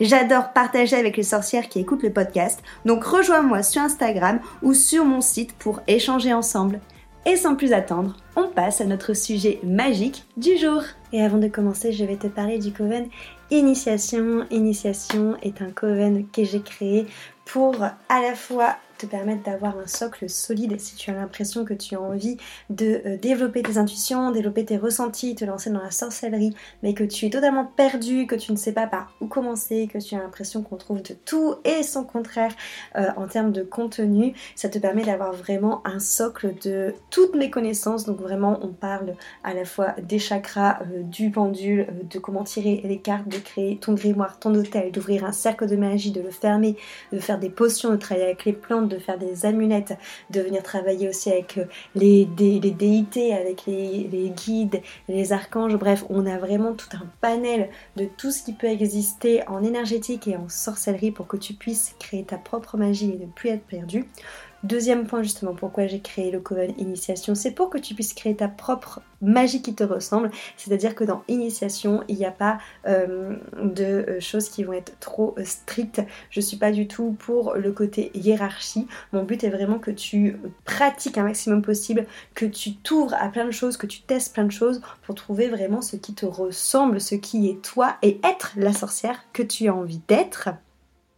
J'adore partager avec les sorcières qui écoutent le podcast, donc rejoins-moi sur Instagram ou sur mon site pour échanger ensemble. Et sans plus attendre, on passe à notre sujet magique du jour. Et avant de commencer, je vais te parler du Coven Initiation. Initiation est un Coven que j'ai créé pour à la fois te permettre d'avoir un socle solide si tu as l'impression que tu as envie de euh, développer tes intuitions, développer tes ressentis, te lancer dans la sorcellerie, mais que tu es totalement perdu, que tu ne sais pas par où commencer, que tu as l'impression qu'on trouve de tout et son contraire euh, en termes de contenu, ça te permet d'avoir vraiment un socle de toutes mes connaissances. Donc vraiment, on parle à la fois des chakras, euh, du pendule, de comment tirer les cartes, de créer ton grimoire, ton hôtel, d'ouvrir un cercle de magie, de le fermer, de faire des potions, de travailler avec les plantes faire des amulettes, de venir travailler aussi avec euh, les, déités, avec les, guides, les archanges. Bref, on a vraiment tout un panel de tout ce qui peut exister en énergétique et en sorcellerie pour que tu puisses créer ta propre magie et ne plus être perdu. Deuxième point justement, pourquoi j'ai créé le Coven Initiation, c'est pour que tu puisses créer ta propre magie qui te ressemble. C'est-à-dire que dans Initiation, il n'y a pas euh, de euh, choses qui vont être trop euh, strictes. Je suis pas du tout pour le côté hiérarchie. Mon but est vraiment que tu pratiques un maximum possible, que tu t'ouvres à plein de choses, que tu testes plein de choses pour trouver vraiment ce qui te ressemble, ce qui est toi et être la sorcière que tu as envie d'être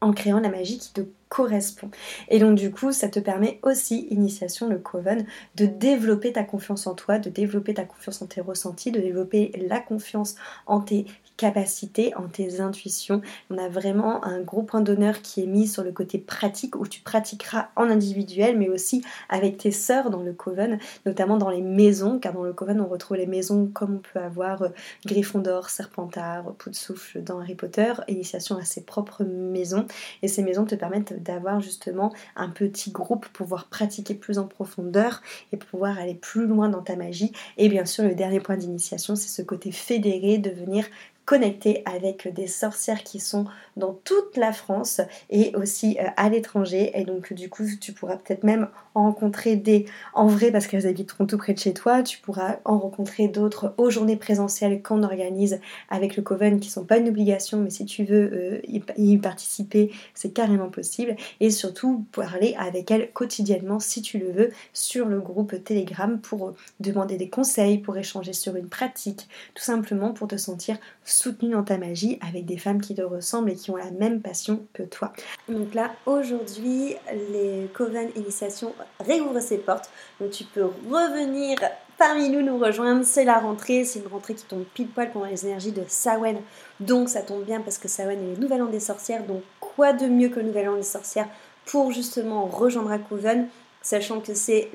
en créant la magie qui te correspond. Et donc du coup, ça te permet aussi, initiation le Coven, de développer ta confiance en toi, de développer ta confiance en tes ressentis, de développer la confiance en tes capacités, en tes intuitions. On a vraiment un gros point d'honneur qui est mis sur le côté pratique où tu pratiqueras en individuel mais aussi avec tes sœurs dans le coven, notamment dans les maisons, car dans le coven on retrouve les maisons comme on peut avoir euh, Gryffondor, Serpentard, Poudsoufle dans Harry Potter, initiation à ses propres maisons et ces maisons te permettent d'avoir justement un petit groupe pour pouvoir pratiquer plus en profondeur et pouvoir aller plus loin dans ta magie et bien sûr le dernier point d'initiation c'est ce côté fédéré, devenir connecter avec des sorcières qui sont dans toute la France et aussi euh, à l'étranger. Et donc du coup, tu pourras peut-être même en rencontrer des en vrai parce qu'elles habiteront tout près de chez toi. Tu pourras en rencontrer d'autres aux journées présentielles qu'on organise avec le Coven qui sont pas une obligation, mais si tu veux euh, y, participer, c'est carrément possible. Et surtout parler avec elles quotidiennement si tu le veux sur le groupe Telegram pour demander des conseils, pour échanger sur une pratique, tout simplement pour te sentir soutenue dans ta magie avec des femmes qui te ressemblent et qui ont la même passion que toi. Donc là, aujourd'hui, les Coven Initiation réouvrent ses portes. Donc tu peux revenir parmi nous nous rejoindre. C'est la rentrée, c'est une rentrée qui tombe pile poil pendant les énergies de Sawen. Donc ça tombe bien parce que Sawen est le nouvel an des sorcières. Donc quoi de mieux que le nouvel an des sorcières pour justement rejoindre à Coven sachant que c'est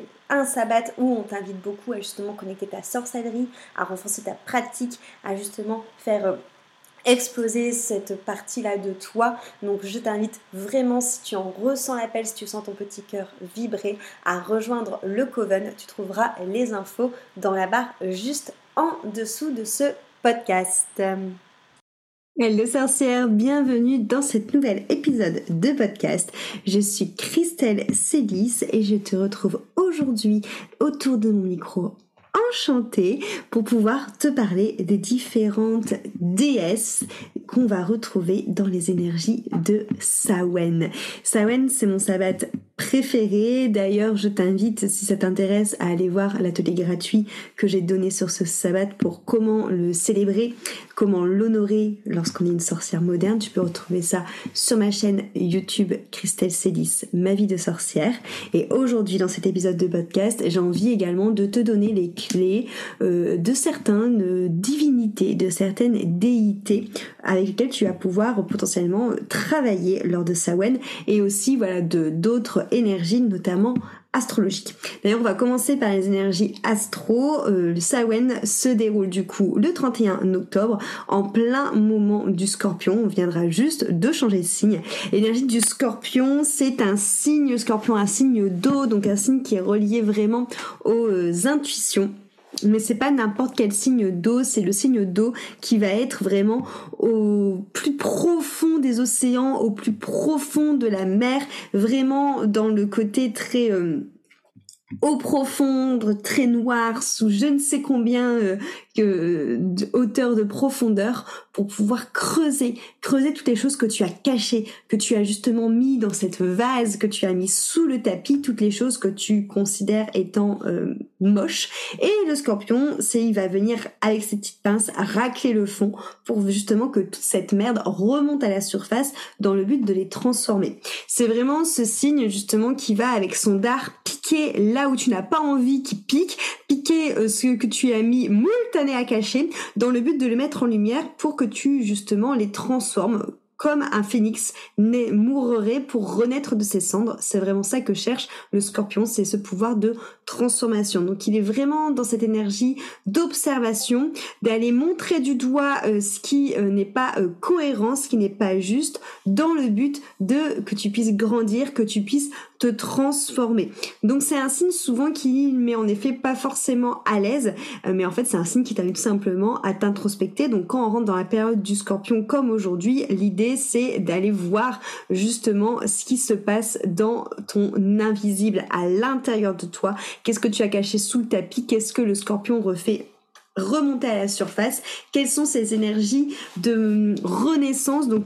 sabbat où on t'invite beaucoup à justement connecter ta sorcellerie, à renforcer ta pratique, à justement faire euh, exploser cette partie-là de toi. Donc je t'invite vraiment, si tu en ressens l'appel, si tu sens ton petit cœur vibrer, à rejoindre le Coven. Tu trouveras les infos dans la barre juste en dessous de ce podcast. Hello sorcière, bienvenue dans cet nouvel épisode de podcast. Je suis Christelle Célis et je te retrouve aujourd'hui autour de mon micro enchantée pour pouvoir te parler des différentes déesses qu'on va retrouver dans les énergies de Sawen. Sawen, c'est mon sabbat préféré. D'ailleurs, je t'invite, si ça t'intéresse, à aller voir l'atelier gratuit que j'ai donné sur ce sabbat pour comment le célébrer, comment l'honorer lorsqu'on est une sorcière moderne. Tu peux retrouver ça sur ma chaîne YouTube Christelle Célis, ma vie de sorcière. Et aujourd'hui, dans cet épisode de podcast, j'ai envie également de te donner les euh, de certaines divinités, de certaines déités avec lesquelles tu vas pouvoir potentiellement travailler lors de Sawen et aussi voilà de d'autres énergies, notamment astrologiques. D'ailleurs, on va commencer par les énergies astro. Euh, le Sawen se déroule du coup le 31 octobre en plein moment du scorpion. On viendra juste de changer de signe. L'énergie du scorpion, c'est un signe, scorpion un signe d'eau, donc un signe qui est relié vraiment aux euh, intuitions mais c'est pas n'importe quel signe d'eau, c'est le signe d'eau qui va être vraiment au plus profond des océans, au plus profond de la mer, vraiment dans le côté très euh, eau profonde, très noir, sous je ne sais combien euh, que de hauteur de profondeur pour pouvoir creuser, creuser toutes les choses que tu as cachées, que tu as justement mis dans cette vase, que tu as mis sous le tapis, toutes les choses que tu considères étant euh, moches. Et le scorpion, c'est il va venir avec ses petites pinces racler le fond pour justement que toute cette merde remonte à la surface dans le but de les transformer. C'est vraiment ce signe justement qui va avec son dard là où tu n'as pas envie qu'il pique, piquer euh, ce que tu as mis moult à cacher dans le but de le mettre en lumière pour que tu justement les transformes comme un phénix mourrait pour renaître de ses cendres. C'est vraiment ça que cherche le scorpion, c'est ce pouvoir de transformation. Donc il est vraiment dans cette énergie d'observation, d'aller montrer du doigt euh, ce qui euh, n'est pas cohérent, ce qui n'est pas juste, dans le but de que tu puisses grandir, que tu puisses te transformer. Donc c'est un signe souvent qui met en effet pas forcément à l'aise, mais en fait c'est un signe qui t'invite simplement à t'introspecter. Donc quand on rentre dans la période du scorpion comme aujourd'hui, l'idée c'est d'aller voir justement ce qui se passe dans ton invisible à l'intérieur de toi. Qu'est-ce que tu as caché sous le tapis? Qu'est-ce que le scorpion refait remonter à la surface, quelles sont ces énergies de renaissance, donc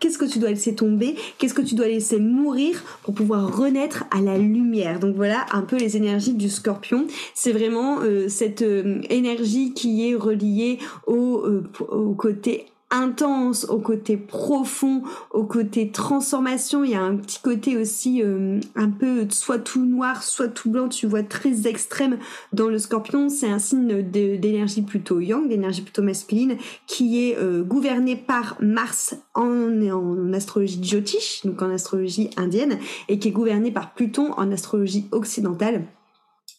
qu'est-ce que tu dois laisser tomber, qu'est-ce que tu dois laisser mourir pour pouvoir renaître à la lumière? Donc voilà un peu les énergies du scorpion, c'est vraiment euh, cette euh, énergie qui est reliée au, euh, au côté intense, au côté profond, au côté transformation. Il y a un petit côté aussi euh, un peu soit tout noir, soit tout blanc. Tu vois très extrême dans le scorpion. C'est un signe d'énergie plutôt yang, d'énergie plutôt masculine, qui est euh, gouverné par Mars en, astrologie Jyotish, donc en astrologie indienne, et qui est gouverné par Pluton en astrologie occidentale.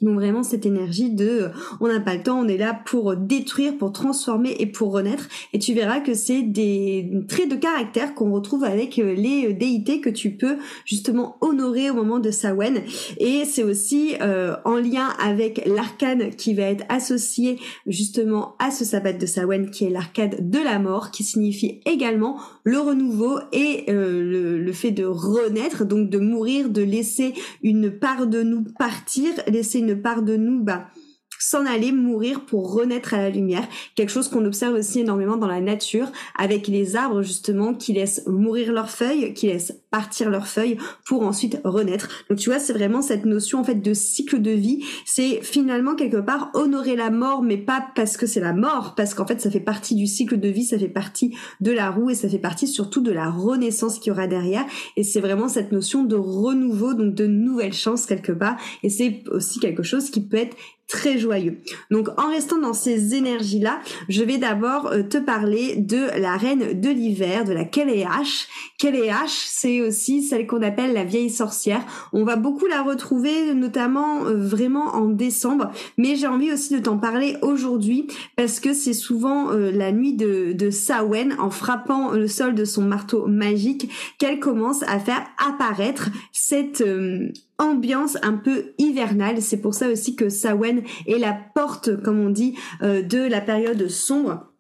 Donc vraiment cette énergie de euh, on n'a pas le temps, on est là pour détruire, pour transformer et pour renaître. Et tu verras que c'est des traits de caractère qu'on retrouve avec euh, les euh, déités que tu peux justement honorer au moment de Sawen. Et c'est aussi en lien avec l'arcane qui va être associé justement à ce sabbat de Sawen qui est l'arcade de la mort, qui signifie également le renouveau et le, le fait de renaître, donc de mourir, de laisser une part de nous partir, laisser part de nous bah, s'en aller mourir pour renaître à la lumière. Quelque chose qu'on observe aussi énormément dans la nature avec les arbres justement qui laissent mourir leurs feuilles, qui laissent partir leurs feuilles pour ensuite renaître. Donc tu vois, c'est vraiment cette notion en fait de cycle de vie. C'est finalement quelque part honorer la mort, mais pas parce que c'est la mort, parce qu'en fait ça fait partie du cycle de vie, ça fait partie de la roue et ça fait partie surtout de la renaissance qu'il y aura derrière. Et c'est vraiment cette notion de renouveau, donc de nouvelle chance quelque part. Et c'est aussi quelque chose qui peut être très joyeux. Donc en restant dans ces énergies-là, je vais d'abord euh, te parler de la reine de l'hiver, de la Keleash. Keleash, c'est aussi celle qu'on appelle la vieille sorcière. On va beaucoup la retrouver notamment euh, vraiment en décembre, mais j'ai envie aussi de t'en parler aujourd'hui parce que c'est souvent euh, la nuit de, de Sawen en frappant le sol de son marteau magique qu'elle commence à faire apparaître cette ambiance un peu hivernale. C'est pour ça aussi que Sawen est la porte, comme on dit, euh, de la période sombre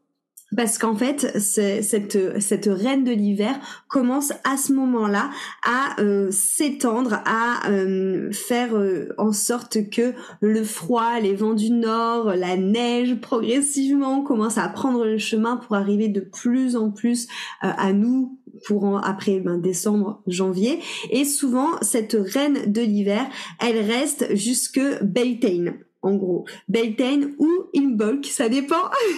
parce qu'en fait, cette, reine de l'hiver commence à ce moment-là à euh, s'étendre, à euh, faire euh, en sorte que le froid, les vents du nord, la neige progressivement commence à prendre le chemin pour arriver de plus en plus à nous pour après ben, décembre, janvier. Et souvent, cette reine de l'hiver, elle reste jusque Beltane en gros. Beltane ou Imbolc, ça dépend.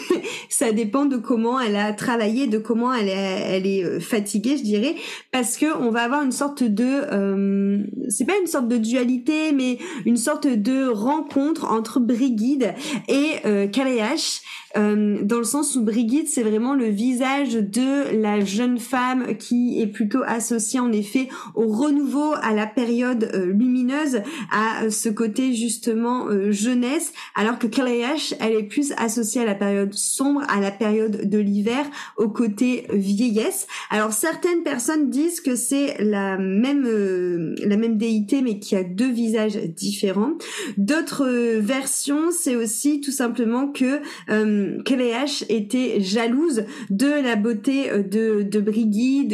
ça dépend de comment elle a travaillé, de comment elle est, elle est euh, fatiguée, je dirais, parce que on va avoir une sorte de, euh, c'est pas une sorte de dualité, mais une sorte de rencontre entre Brigide et euh, euh, dans le sens où Brigitte, c'est vraiment le visage de la jeune femme qui est plutôt associée en effet au renouveau, à la période euh, lumineuse, à ce côté justement euh, alors que Kalayash, elle est plus associée à la période sombre, à la période de l'hiver, au côté vieillesse. Alors certaines personnes disent que c'est la même la même déité, mais qui a deux visages différents. D'autres versions, c'est aussi tout simplement que Kleach était jalouse de la beauté euh, de, de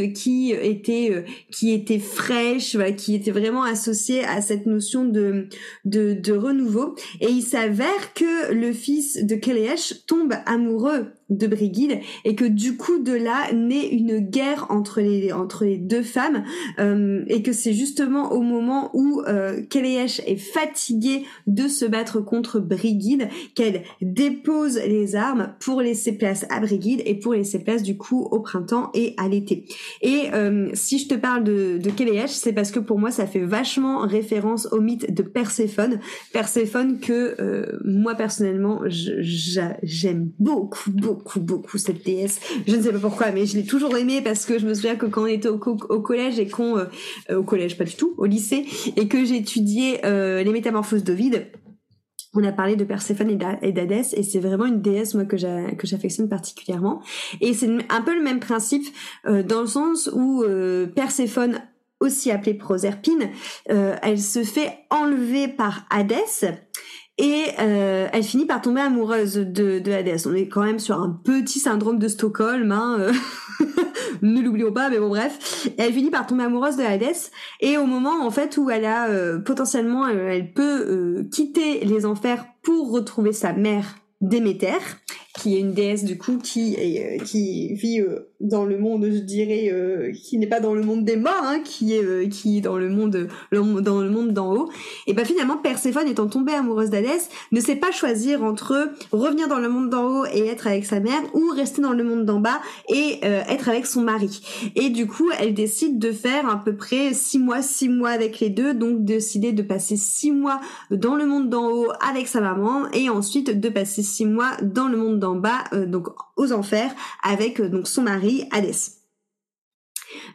qui était euh, qui était fraîche, qui était vraiment associée à cette notion de de, renouveau. Il s'avère que le fils de Kleach tombe amoureux de Brigide et que du coup de là naît une guerre entre les entre les deux femmes euh, et que c'est justement au moment où euh, est fatiguée de se battre contre Brigide qu'elle dépose les armes pour laisser place à Brigide et pour laisser place du coup au printemps et à l'été. Et euh, si je te parle de, de c'est parce que pour moi ça fait vachement référence au mythe de Perséphone. Perséphone que euh, moi personnellement j'aime beaucoup beaucoup beaucoup, beaucoup cette déesse. Je ne sais pas pourquoi, mais je l'ai toujours aimée parce que je me souviens que quand on était au, collège et qu'on, euh, euh, au collège pas du tout, au lycée, et que j'étudiais euh, les métamorphoses d'Ovide, on a parlé de Perséphone et d'Hadès et c'est vraiment une déesse moi que j'affectionne particulièrement et c'est un peu le même principe dans le sens où Perséphone aussi appelée Proserpine elle se fait enlever par Hadès et euh, elle finit par tomber amoureuse de, de Hades. On est quand même sur un petit syndrome de Stockholm, hein, euh, ne l'oublions pas, mais bon bref. elle finit par tomber amoureuse de Hades. Et au moment en fait où elle a euh, potentiellement, elle peut quitter les enfers pour retrouver sa mère Déméter, qui est une déesse du coup qui est, qui vit dans le monde, je dirais, euh, qui n'est pas dans le monde des morts, hein, qui est euh, qui est dans le monde dans le monde d'en haut. Et ben finalement, Perséphone étant tombée amoureuse d'Hadès, ne sait pas choisir entre revenir dans le monde d'en haut et être avec sa mère, ou rester dans le monde d'en bas et euh, être avec son mari. Et du coup, elle décide de faire à peu près six mois, six mois avec les deux, donc décider de passer six mois dans le monde d'en haut avec sa maman, et ensuite de passer six mois dans le monde d'en bas, donc aux enfers, avec donc son mari Hadès.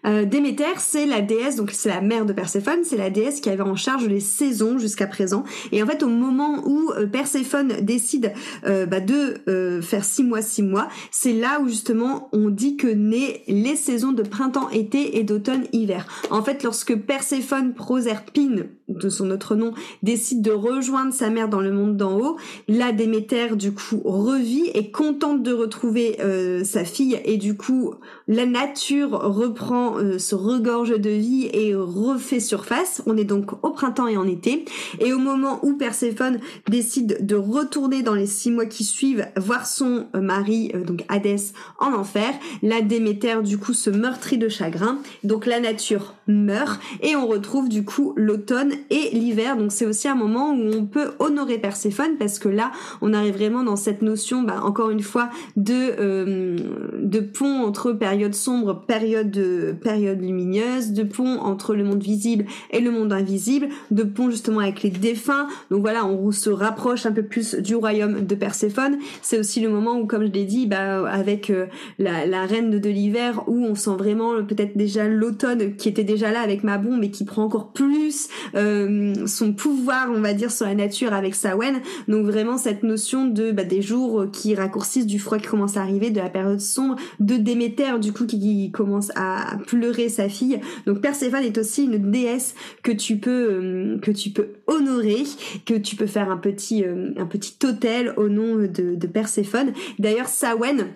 Euh, Déméter, c'est la déesse, donc c'est la mère de Perséphone, c'est la déesse qui avait en charge les saisons jusqu'à présent. Et en fait, au moment où euh, Perséphone décide euh, bah, de euh, faire six mois, six mois, c'est là où justement on dit que naît les saisons de printemps, été et d'automne, hiver. En fait, lorsque Perséphone Proserpine, de son autre nom, décide de rejoindre sa mère dans le monde d'en haut, là Déméter du coup revit et contente de retrouver sa fille et du coup la nature reprend euh, se regorge de vie et refait surface. On est donc au printemps et en été. Et au moment où Perséphone décide de retourner dans les six mois qui suivent voir son euh, mari, euh, donc Hadès, en enfer, la Déméter du coup se meurtrit de chagrin. Donc la nature meurt et on retrouve du coup l'automne et l'hiver. Donc c'est aussi un moment où on peut honorer Perséphone parce que là on arrive vraiment dans cette notion, bah, encore une fois, de de pont entre période sombre, période de période lumineuse, de pont entre le monde visible et le monde invisible, de pont justement avec les défunts. Donc voilà, on se rapproche un peu plus du royaume de Perséphone. C'est aussi le moment où, comme je l'ai dit, bah, avec euh, la, reine de l'hiver, où on sent vraiment peut-être déjà l'automne qui était déjà là avec Mabon, mais qui prend encore plus euh, son pouvoir, on va dire, sur la nature avec Sawen. Donc vraiment cette notion de bah, des jours qui raccourcissent du froid qui commence à arriver, de la période sombre, de Déméter du coup qui commence à pleurer sa fille. Donc Perséphone est aussi une déesse que tu peux euh, que tu peux honorer, que tu peux faire un petit euh, un petit hôtel au nom de, de Perséphone. D'ailleurs Sawen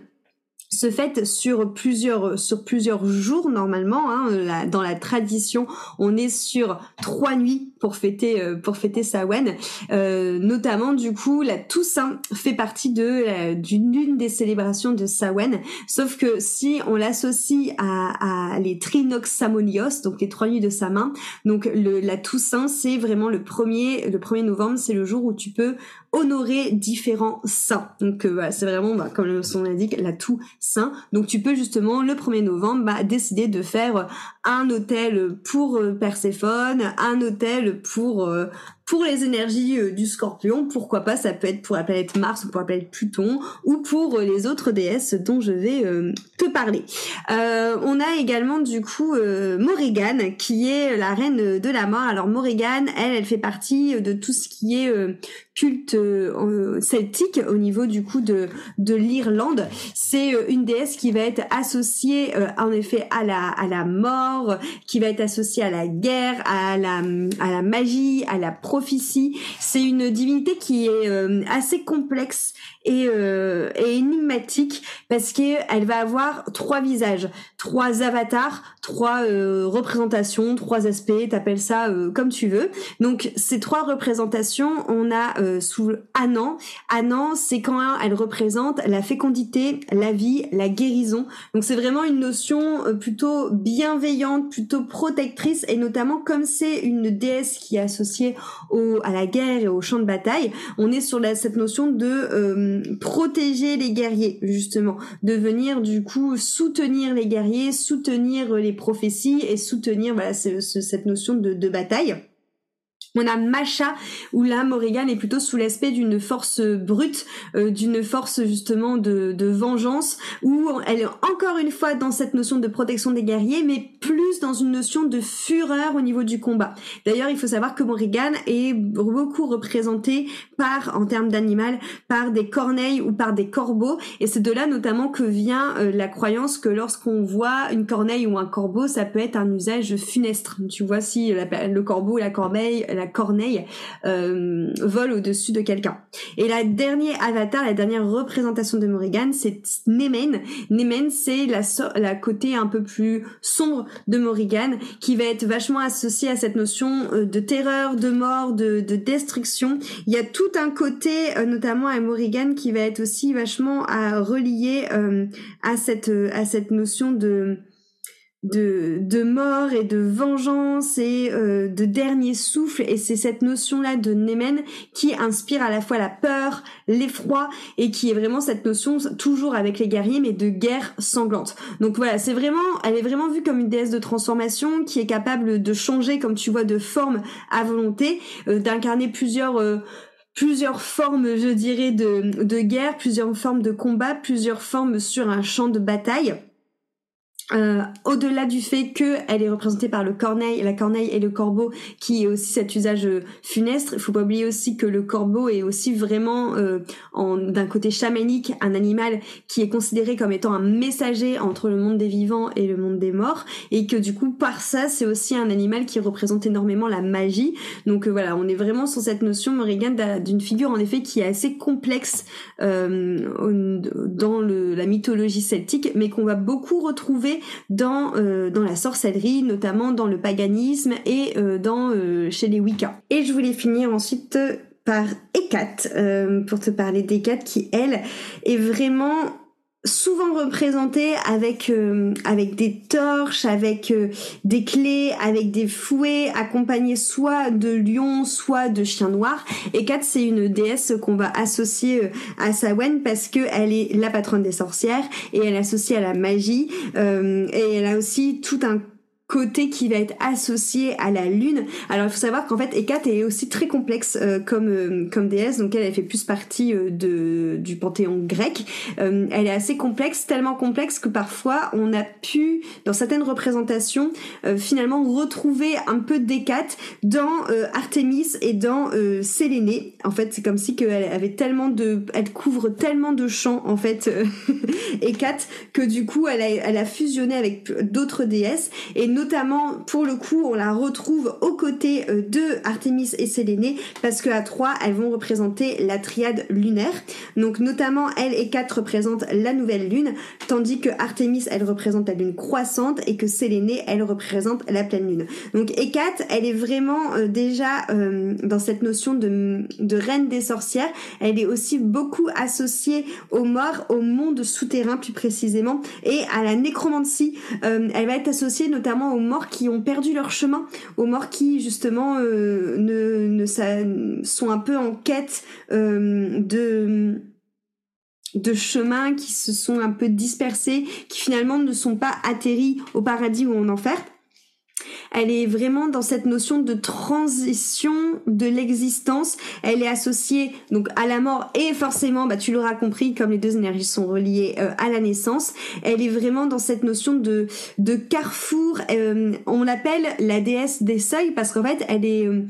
se fait sur plusieurs sur plusieurs jours normalement. Hein, dans la tradition, on est sur trois nuits pour fêter euh, pour fêter Samhain. Euh, notamment du coup, la Toussaint fait partie de d'une des célébrations de Samhain. Sauf que si on l'associe à, à les Trinoxamonios, donc les trois nuits de Samin, donc le, la Toussaint, c'est vraiment le premier le 1er novembre, c'est le jour où tu peux honorer différents saints. Donc euh, voilà, c'est vraiment, bah, comme son l'indique, la tout saint. Donc tu peux justement le 1er novembre bah, décider de faire un hôtel pour euh, Perséphone, un hôtel pour euh, pour les énergies euh, du scorpion, pourquoi pas, ça peut être pour la planète Mars ou pour la planète Pluton ou pour euh, les autres déesses dont je vais euh, te parler. on a également du coup Morrigan qui est la reine de la mort. Alors Morrigan, elle, elle fait partie de tout ce qui est culte celtique au niveau du coup de, de l'Irlande. C'est une déesse qui va être associée en effet à la, à la mort, qui va être associée à la guerre, à la, à la magie, à la C'est une divinité qui est euh, assez complexe et, euh, et énigmatique parce qu'elle va avoir trois visages, trois avatars, trois euh, représentations, trois aspects, t'appelles ça euh, comme tu veux. Donc ces trois représentations, on a euh, sous Anan. Anan, c'est quand elle représente la fécondité, la vie, la guérison. Donc c'est vraiment une notion euh, plutôt bienveillante, plutôt protectrice et notamment comme c'est une déesse qui est associée au, à la guerre et au champ de bataille, on est sur la, cette notion de protéger les guerriers justement, de venir du coup soutenir les guerriers, soutenir les prophéties et soutenir voilà cette notion de bataille. On a Macha où là Morrigan est plutôt sous l'aspect d'une force brute, euh, d'une force justement de, de, vengeance, où elle est encore une fois dans cette notion de protection des guerriers, mais plus dans une notion de fureur au niveau du combat. D'ailleurs, il faut savoir que Morrigan est beaucoup représenté par, en termes d'animal, par des corneilles ou par des corbeaux, et c'est de là notamment que vient euh, la croyance que lorsqu'on voit une corneille ou un corbeau, ça peut être un usage funestre. Tu vois si le corbeau, la corneille, corneille euh, vole au-dessus de quelqu'un. Et la dernière avatar, la dernière représentation de Morrigan, c'est Nemen. Nemen, c'est la, la côté un peu plus sombre de Morrigan, qui va être vachement associé à cette notion euh, de terreur, de mort, de, de destruction. Il y a tout un côté, euh, notamment à Morrigan, qui va être aussi vachement à relier à cette à cette notion de de, de mort et de vengeance et euh, de dernier souffle et c'est cette notion là de Nemen qui inspire à la fois la peur, l'effroi et qui est vraiment cette notion toujours avec les guerriers mais de guerre sanglante. Donc voilà, c'est vraiment elle est vraiment vue comme une déesse de transformation qui est capable de changer comme tu vois de forme à volonté, euh, d'incarner plusieurs euh, plusieurs formes, je dirais, de, de guerre, plusieurs formes de combat, plusieurs formes sur un champ de bataille. Euh, au-delà du fait que elle est représentée par le corneille, la corneille et le corbeau, qui est aussi cet usage euh, funestre, il faut pas oublier aussi que le corbeau est aussi vraiment, euh, d'un côté chamanique, un animal qui est considéré comme étant un messager entre le monde des vivants et le monde des morts, et que du coup par ça c'est aussi un animal qui représente énormément la magie. Donc voilà, on est vraiment sur cette notion Morrigan d'une figure en effet qui est assez complexe dans le, la mythologie celtique, mais qu'on va beaucoup retrouver dans, euh, dans la sorcellerie, notamment dans le paganisme et euh, euh, chez les Wicca. Et je voulais finir ensuite par Hécate, pour te parler d'Hécate qui, elle, est vraiment souvent représenté avec euh, avec des torches, avec euh, des clés, avec des fouets, accompagnés soit de lions, soit de chiens noirs. Et Kat, c'est une déesse qu'on va associer euh, à Samhain parce que elle est la patronne des sorcières et elle est associée à la magie et elle a aussi tout un côté qui va être associé à la lune. Alors il faut savoir qu'en fait Hécate est aussi très complexe euh, comme euh, comme déesse, donc elle, fait plus partie euh, de du panthéon grec. elle est assez complexe, tellement complexe que parfois on a pu dans certaines représentations finalement retrouver un peu d'Hécate dans Artémis et dans Sélénée. En fait, c'est comme si qu'elle avait tellement de elle couvre tellement de champs en fait Hécate que du coup elle a fusionné avec d'autres déesses et notamment pour le coup on la retrouve aux côtés de Artemis et Séléné parce que à trois elles vont représenter la triade lunaire. Donc notamment elle et Kat représentent la nouvelle lune, tandis que Artemis elle représente la lune croissante et que Séléné elle représente la pleine lune. Donc Hécate elle est vraiment déjà dans cette notion de, reine des sorcières. Elle est aussi beaucoup associée aux morts, au monde souterrain plus précisément, et à la nécromancie. Euh, elle va être associée notamment aux morts qui ont perdu leur chemin, aux morts qui justement euh, ne, sont un peu en quête euh, de de chemins qui se sont un peu dispersés, qui finalement ne sont pas atterris au paradis ou en enfer elle est vraiment dans cette notion de transition de l'existence. Elle est associée donc à la mort et forcément, bah tu l'auras compris, comme les deux énergies sont reliées euh, à la naissance, elle est vraiment dans cette notion de de carrefour. Euh, on l'appelle la déesse des seuils parce qu'en fait, elle est euh,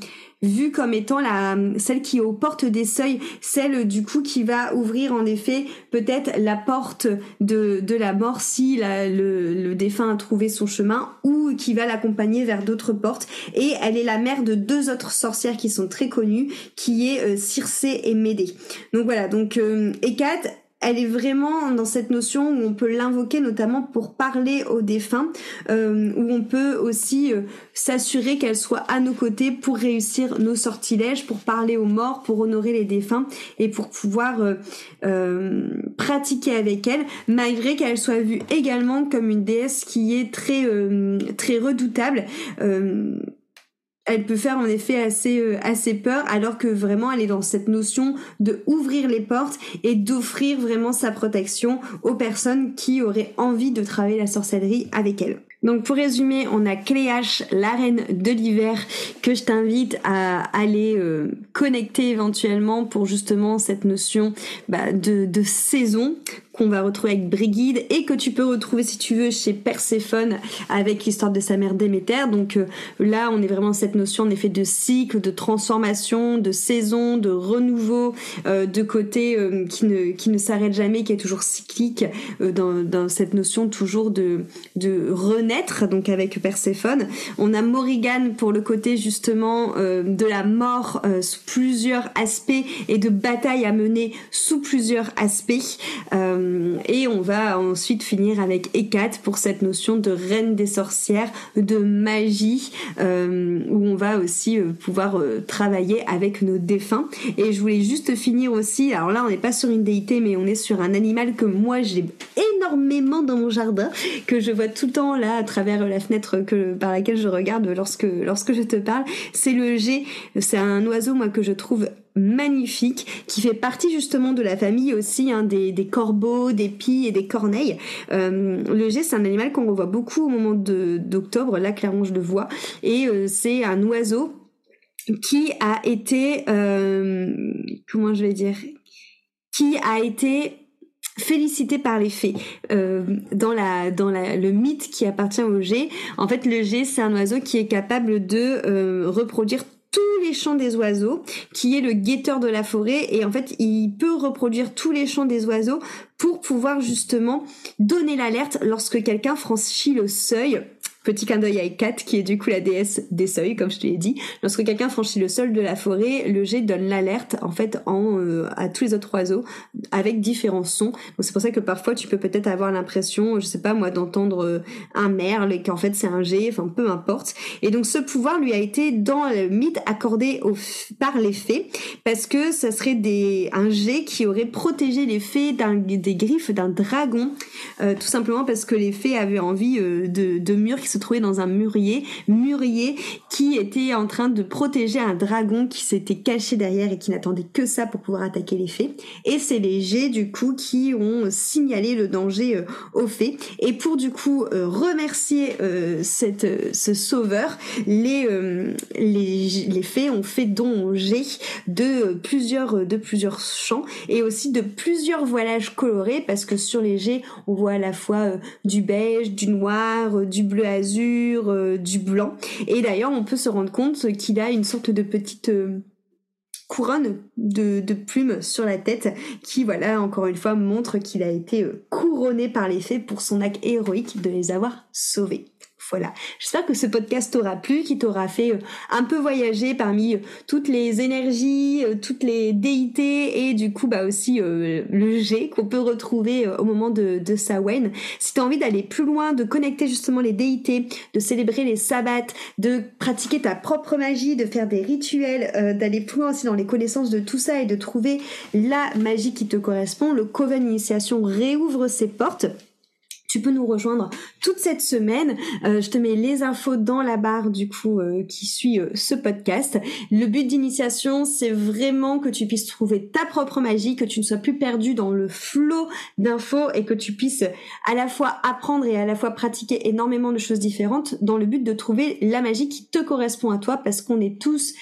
vue comme étant la celle qui est aux portes des seuils, celle du coup qui va ouvrir en effet peut-être la porte de, de la mort si le, défunt a trouvé son chemin ou qui va l'accompagner vers d'autres portes. Et elle est la mère de deux autres sorcières qui sont très connues, qui est euh, Circé et Médée. Donc voilà, donc euh, elle est vraiment dans cette notion où on peut l'invoquer notamment pour parler aux défunts, euh, où on peut aussi euh, s'assurer qu'elle soit à nos côtés pour réussir nos sortilèges, pour parler aux morts, pour honorer les défunts et pour pouvoir euh, pratiquer avec elle, malgré qu'elle soit vue également comme une déesse qui est très très redoutable elle peut faire en effet assez euh, assez peur alors que vraiment elle est dans cette notion de ouvrir les portes et d'offrir vraiment sa protection aux personnes qui auraient envie de travailler la sorcellerie avec elle. Donc pour résumer, on a Cléache, la reine de l'hiver, que je t'invite à aller euh, connecter éventuellement pour justement cette notion bah, de, de saison qu'on va retrouver avec Brigide et que tu peux retrouver si tu veux chez Perséphone avec l'histoire de sa mère Déméter. Donc euh, là, on est vraiment cette notion en effet de cycle, de transformation, de saison, de renouveau, euh, de côté euh, qui ne qui ne s'arrête jamais, qui est toujours cyclique dans, cette notion toujours de de renaître. Donc avec Perséphone, on a Morrigan pour le côté justement de la mort sous plusieurs aspects et de bataille à mener sous plusieurs aspects. Et on va ensuite finir avec Hécate pour cette notion de reine des sorcières, de magie, euh, où on va aussi euh, pouvoir travailler avec nos défunts. Et je voulais juste finir aussi, alors là on n'est pas sur une déité, mais on est sur un animal que moi j'ai énormément dans mon jardin, que je vois tout le temps là à travers la fenêtre par laquelle je regarde lorsque, lorsque je te parle. C'est le G, c'est un oiseau moi que je trouve magnifique qui fait partie justement de la famille aussi hein, des, corbeaux, des pies et des corneilles. Euh, le G c'est un animal qu'on revoit beaucoup au moment d'octobre, là clairement je le vois, et euh, c'est un oiseau qui a été euh, comment je vais dire qui a été félicité par les fées. Dans le mythe qui appartient au G, en fait le G c'est un oiseau qui est capable de reproduire tous les chants des oiseaux, qui est le guetteur de la forêt, et en fait, il peut reproduire tous les chants des oiseaux pour pouvoir justement donner l'alerte lorsque quelqu'un franchit le seuil Petit clin d'œil à Kat, qui est du coup la déesse des seuils, comme je te l'ai dit. Lorsque quelqu'un franchit le sol de la forêt, le jet donne l'alerte en fait en euh, à tous les autres oiseaux avec différents sons. Donc c'est pour ça que parfois tu peux peut-être avoir l'impression, je sais pas moi, d'entendre euh, un merle et qu'en fait c'est un jet, enfin peu importe. Et donc ce pouvoir lui a été dans le mythe accordé par les fées parce que ça serait des un jet qui aurait protégé les fées des griffes d'un dragon, euh, tout simplement parce que les fées avaient envie de, de murs qui se trouvait dans un mûrier, mûrier qui était en train de protéger un dragon qui s'était caché derrière et qui n'attendait que ça pour pouvoir attaquer les fées. Et c'est les G du coup qui ont signalé le danger euh, aux fées. Et pour du coup euh, remercier euh, cette, ce sauveur, les, les, les fées ont fait don au G de plusieurs, de plusieurs champs et aussi de plusieurs voilages colorés parce que sur les G on voit à la fois du beige, du noir, du bleu azur euh, du blanc. Et d'ailleurs, on peut se rendre compte qu'il a une sorte de petite euh, couronne de, plumes sur la tête qui, voilà, encore une fois, montre qu'il a été euh, couronné par les fées pour son acte héroïque de les avoir sauvés. Voilà, j'espère que ce podcast t'aura plu, qui t'aura fait euh, un peu voyager parmi euh, toutes les énergies, euh, toutes les déités et du coup bah aussi le G qu'on peut retrouver au moment de, de Samhain. Si tu as envie d'aller plus loin, de connecter justement les déités, de célébrer les sabbats, de pratiquer ta propre magie, de faire des rituels, d'aller plus loin aussi dans les connaissances de tout ça et de trouver la magie qui te correspond, le Coven Initiation réouvre ses portes tu peux nous rejoindre toute cette semaine. Euh, je te mets les infos dans la barre du coup euh, qui suit euh, ce podcast. Le but d'initiation, c'est vraiment que tu puisses trouver ta propre magie, que tu ne sois plus perdu dans le flot d'infos et que tu puisses à la fois apprendre et à la fois pratiquer énormément de choses différentes dans le but de trouver la magie qui te correspond à toi parce qu'on est tous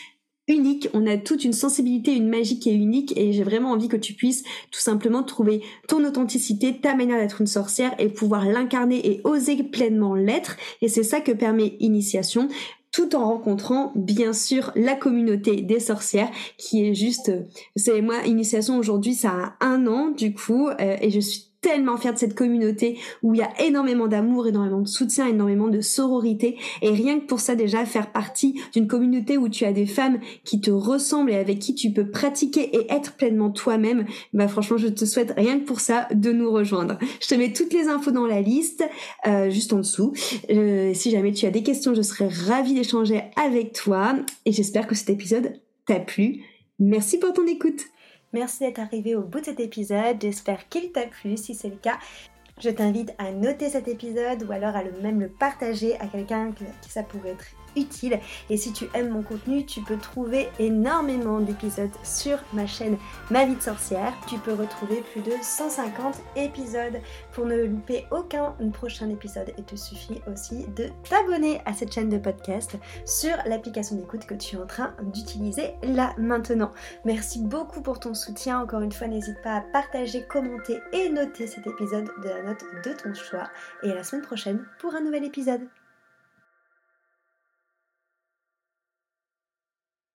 unique, on a toute une sensibilité, une magie qui est unique et j'ai vraiment envie que tu puisses tout simplement trouver ton authenticité, ta manière d'être une sorcière et pouvoir l'incarner et oser pleinement l'être. Et c'est ça que permet Initiation tout en rencontrant bien sûr la communauté des sorcières qui est juste, c'est moi, Initiation aujourd'hui ça a un an du coup euh, et je suis tellement fière de cette communauté où il y a énormément d'amour, énormément de soutien, énormément de sororité. Et rien que pour ça déjà, faire partie d'une communauté où tu as des femmes qui te ressemblent et avec qui tu peux pratiquer et être pleinement toi-même, bah franchement, je te souhaite rien que pour ça de nous rejoindre. Je te mets toutes les infos dans la liste, euh, juste en dessous. Euh, si jamais tu as des questions, je serais ravie d'échanger avec toi. Et j'espère que cet épisode t'a plu. Merci pour ton écoute. Merci d'être arrivé au bout de cet épisode. J'espère qu'il t'a plu. Si c'est le cas, je t'invite à noter cet épisode ou alors à le même le partager à quelqu'un qui ça pourrait être utile. Et si tu aimes mon contenu, tu peux trouver énormément d'épisodes sur ma chaîne Ma vie de sorcière. Tu peux retrouver plus de 150 épisodes pour ne louper aucun prochain épisode. Et te suffit aussi de t'abonner à cette chaîne de podcast sur l'application d'écoute que tu es en train d'utiliser là maintenant. Merci beaucoup pour ton soutien. Encore une fois, n'hésite pas à partager, commenter et noter cet épisode de la note de ton choix. Et à la semaine prochaine pour un nouvel épisode.